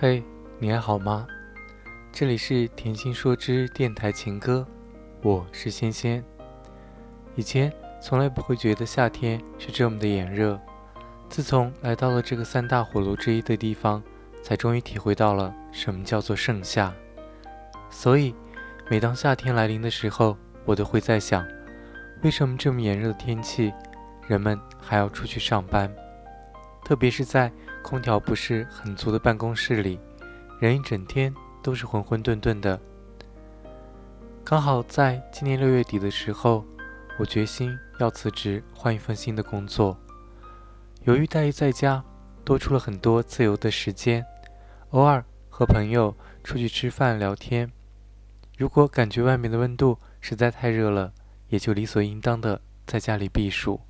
嘿，你还好吗？这里是甜心说之电台情歌，我是仙仙。以前从来不会觉得夏天是这么的炎热，自从来到了这个三大火炉之一的地方，才终于体会到了什么叫做盛夏。所以，每当夏天来临的时候，我都会在想，为什么这么炎热的天气，人们还要出去上班？特别是在空调不是很足的办公室里，人一整天都是浑浑沌沌的。刚好在今年六月底的时候，我决心要辞职，换一份新的工作。由于待在家，多出了很多自由的时间，偶尔和朋友出去吃饭聊天。如果感觉外面的温度实在太热了，也就理所应当的在家里避暑。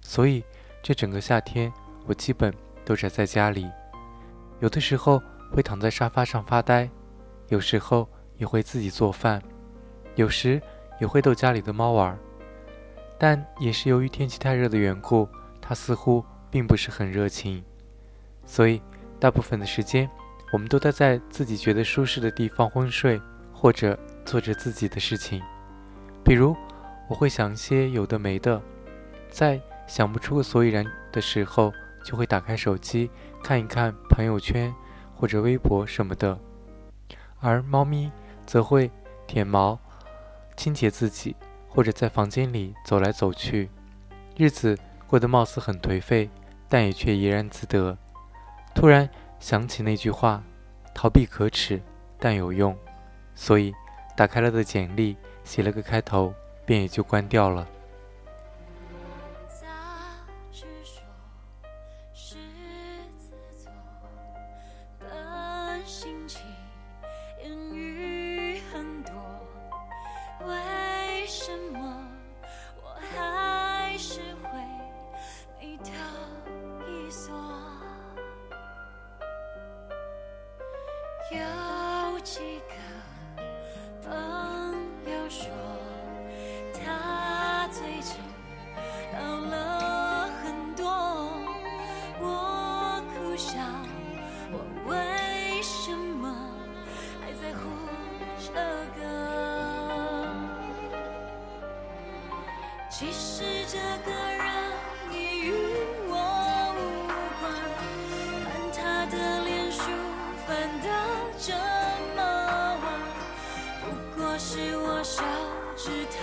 所以这整个夏天。我基本都宅在家里，有的时候会躺在沙发上发呆，有时候也会自己做饭，有时也会逗家里的猫玩。但也是由于天气太热的缘故，它似乎并不是很热情，所以大部分的时间我们都待在自己觉得舒适的地方昏睡，或者做着自己的事情。比如，我会想一些有的没的，在想不出个所以然的时候。就会打开手机看一看朋友圈或者微博什么的，而猫咪则会舔毛、清洁自己，或者在房间里走来走去，日子过得貌似很颓废，但也却怡然自得。突然想起那句话：“逃避可耻，但有用。”所以打开了的简历，写了个开头，便也就关掉了。其实这个人你与我无关，看他的脸书翻得这么晚，不过是我小指头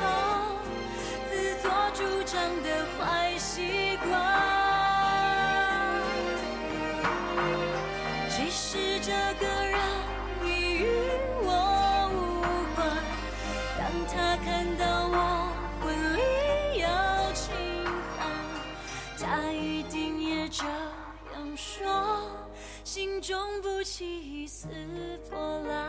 自作主张的坏。终不起一丝波澜。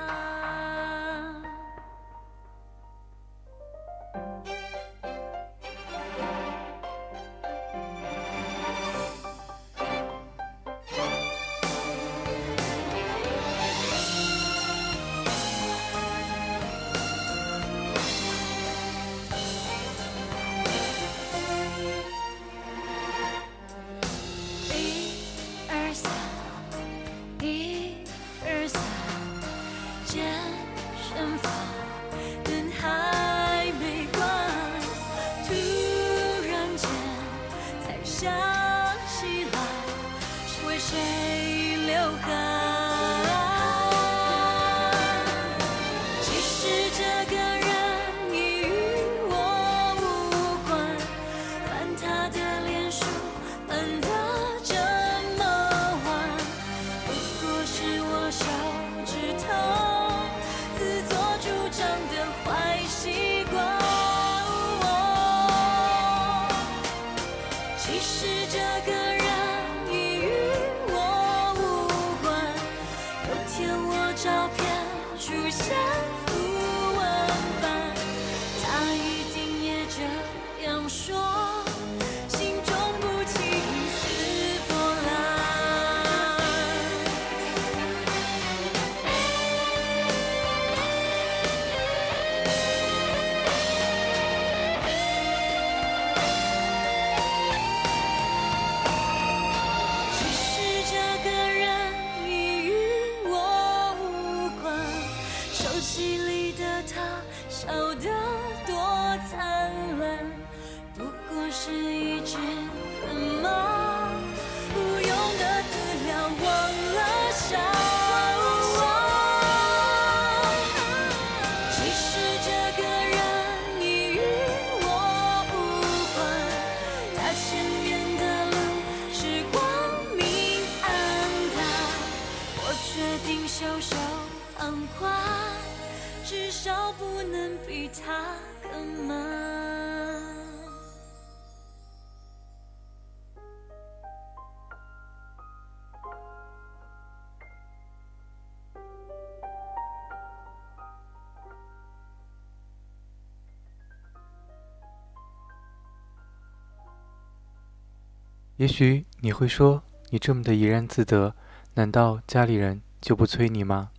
也许你会说，你这么的怡然自得，难道家里人就不催你吗？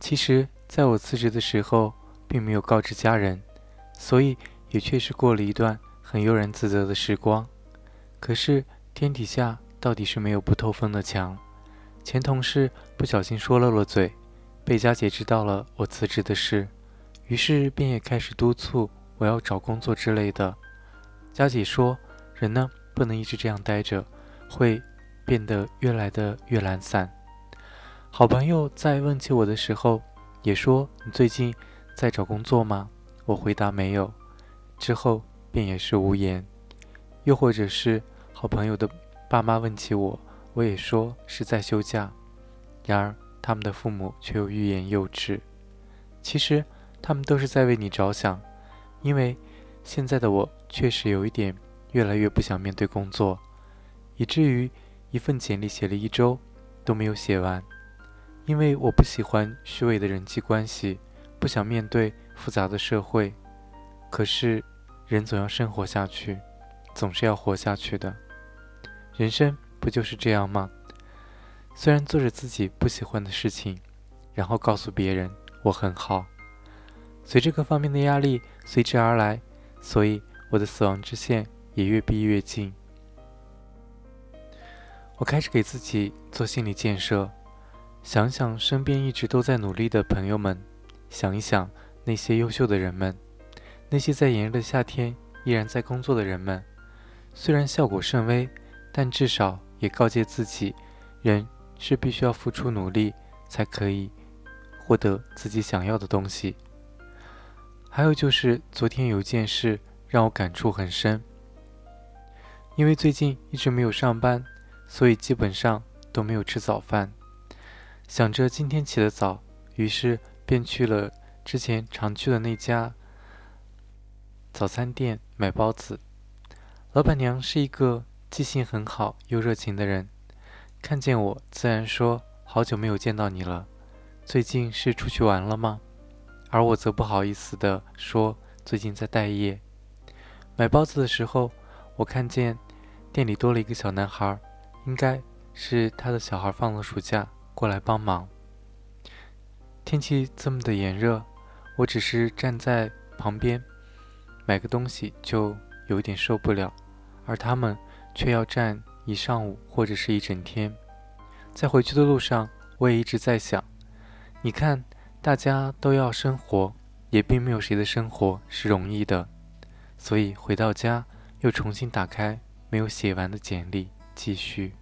其实，在我辞职的时候，并没有告知家人，所以也确实过了一段很悠然自得的时光。可是天底下到底是没有不透风的墙，前同事不小心说漏了嘴，被佳姐知道了我辞职的事，于是便也开始督促我要找工作之类的。佳姐说，人呢？不能一直这样待着，会变得越来的越懒散。好朋友在问起我的时候，也说：“你最近在找工作吗？”我回答没有，之后便也是无言。又或者是好朋友的爸妈问起我，我也说是在休假。然而他们的父母却又欲言又止。其实他们都是在为你着想，因为现在的我确实有一点。越来越不想面对工作，以至于一份简历写了一周都没有写完。因为我不喜欢虚伪的人际关系，不想面对复杂的社会。可是，人总要生活下去，总是要活下去的。人生不就是这样吗？虽然做着自己不喜欢的事情，然后告诉别人我很好，随着各方面的压力随之而来，所以我的死亡之线。也越逼越近。我开始给自己做心理建设，想想身边一直都在努力的朋友们，想一想那些优秀的人们，那些在炎热的夏天依然在工作的人们。虽然效果甚微，但至少也告诫自己，人是必须要付出努力才可以获得自己想要的东西。还有就是昨天有一件事让我感触很深。因为最近一直没有上班，所以基本上都没有吃早饭。想着今天起得早，于是便去了之前常去的那家早餐店买包子。老板娘是一个记性很好又热情的人，看见我自然说：“好久没有见到你了，最近是出去玩了吗？”而我则不好意思地说：“最近在待业。”买包子的时候，我看见。店里多了一个小男孩，应该是他的小孩放了暑假过来帮忙。天气这么的炎热，我只是站在旁边买个东西就有点受不了，而他们却要站一上午或者是一整天。在回去的路上，我也一直在想，你看，大家都要生活，也并没有谁的生活是容易的。所以回到家又重新打开。没有写完的简历，继续。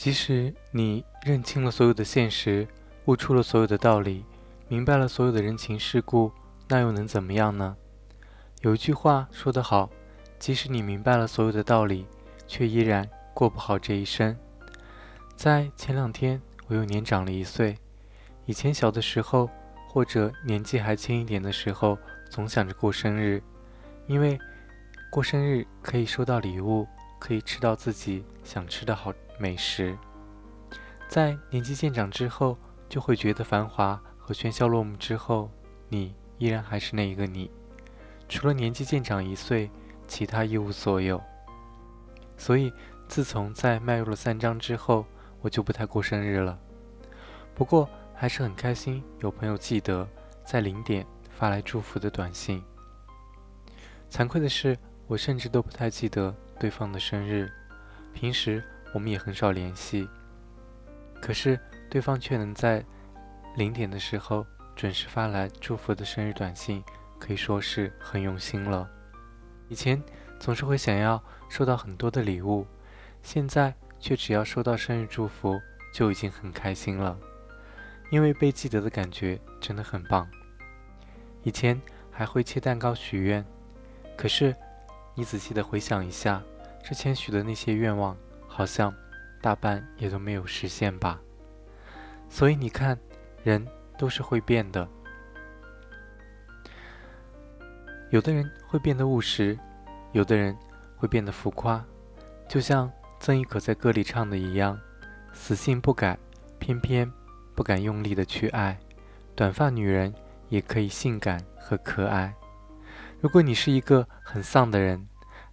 即使你认清了所有的现实，悟出了所有的道理，明白了所有的人情世故，那又能怎么样呢？有一句话说得好：即使你明白了所有的道理，却依然过不好这一生。在前两天，我又年长了一岁。以前小的时候，或者年纪还轻一点的时候，总想着过生日，因为过生日可以收到礼物，可以吃到自己想吃的好美食。在年纪渐长之后，就会觉得繁华和喧嚣落幕之后，你依然还是那一个你，除了年纪渐长一岁，其他一无所有。所以，自从在迈入了三章之后，我就不太过生日了。不过还是很开心，有朋友记得在零点发来祝福的短信。惭愧的是，我甚至都不太记得对方的生日，平时我们也很少联系。可是对方却能在零点的时候准时发来祝福的生日短信，可以说是很用心了。以前总是会想要收到很多的礼物，现在却只要收到生日祝福就已经很开心了，因为被记得的感觉真的很棒。以前还会切蛋糕许愿，可是你仔细的回想一下，之前许的那些愿望，好像大半也都没有实现吧。所以你看，人都是会变的。有的人会变得务实，有的人会变得浮夸，就像曾轶可在歌里唱的一样：“死性不改，偏偏不敢用力的去爱。短发女人也可以性感和可爱。”如果你是一个很丧的人，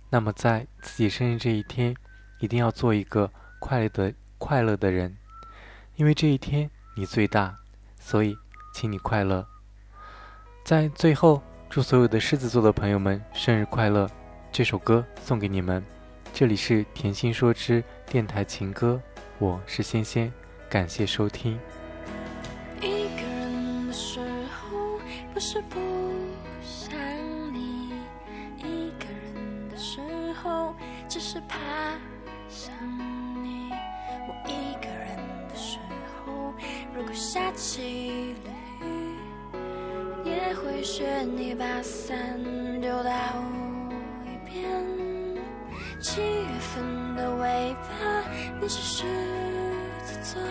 那么在自己生日这一天，一定要做一个快乐的快乐的人，因为这一天你最大，所以请你快乐。在最后。祝所有的狮子座的朋友们生日快乐！这首歌送给你们。这里是甜心说之电台情歌，我是仙仙，感谢收听。一个人的时候，不是不想你；一个人的时候，只是怕下起了雨，也会学你把伞丢到一边。七月份的尾巴，你是狮子座。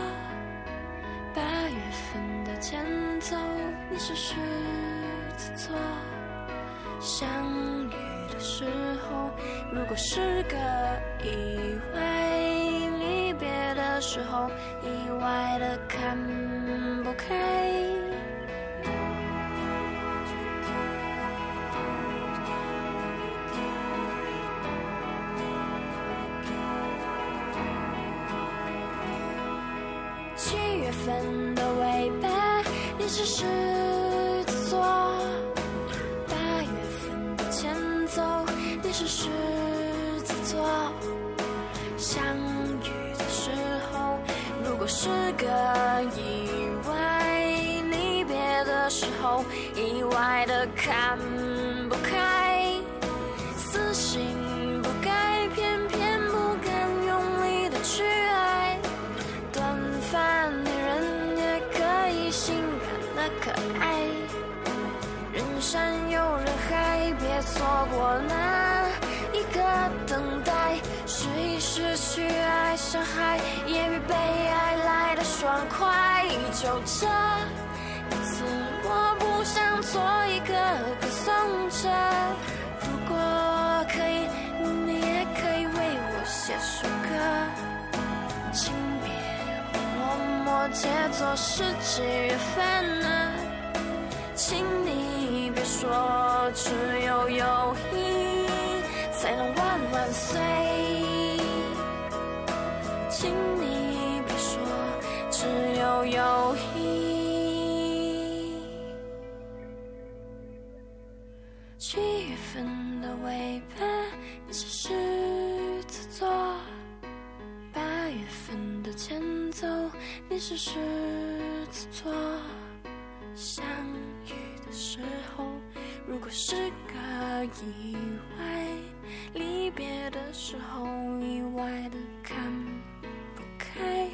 八月份的前奏，你是狮子座。相遇的时候，如果是个意外；的时候，意外的看不开。七月份的尾巴，你是狮子座；八月份的前奏，你是狮是个意外；离别的时候，意外的看不开。死性不改，偏偏不敢用力的去爱。短发女人也可以性感的可爱。人山又人海，别错过那一个等待。试一试去爱伤害，也守着这一次，我不想做一个歌颂者。如果可以，你也可以为我写首歌。请别问我摩羯座是几月份呢？请你别说只有友谊才能万万岁。请你只有友谊。七月份的尾巴，你是狮子座。八月份的前奏，你是狮子座。相遇的时候，如果是个意外，离别的时候意外的看不开。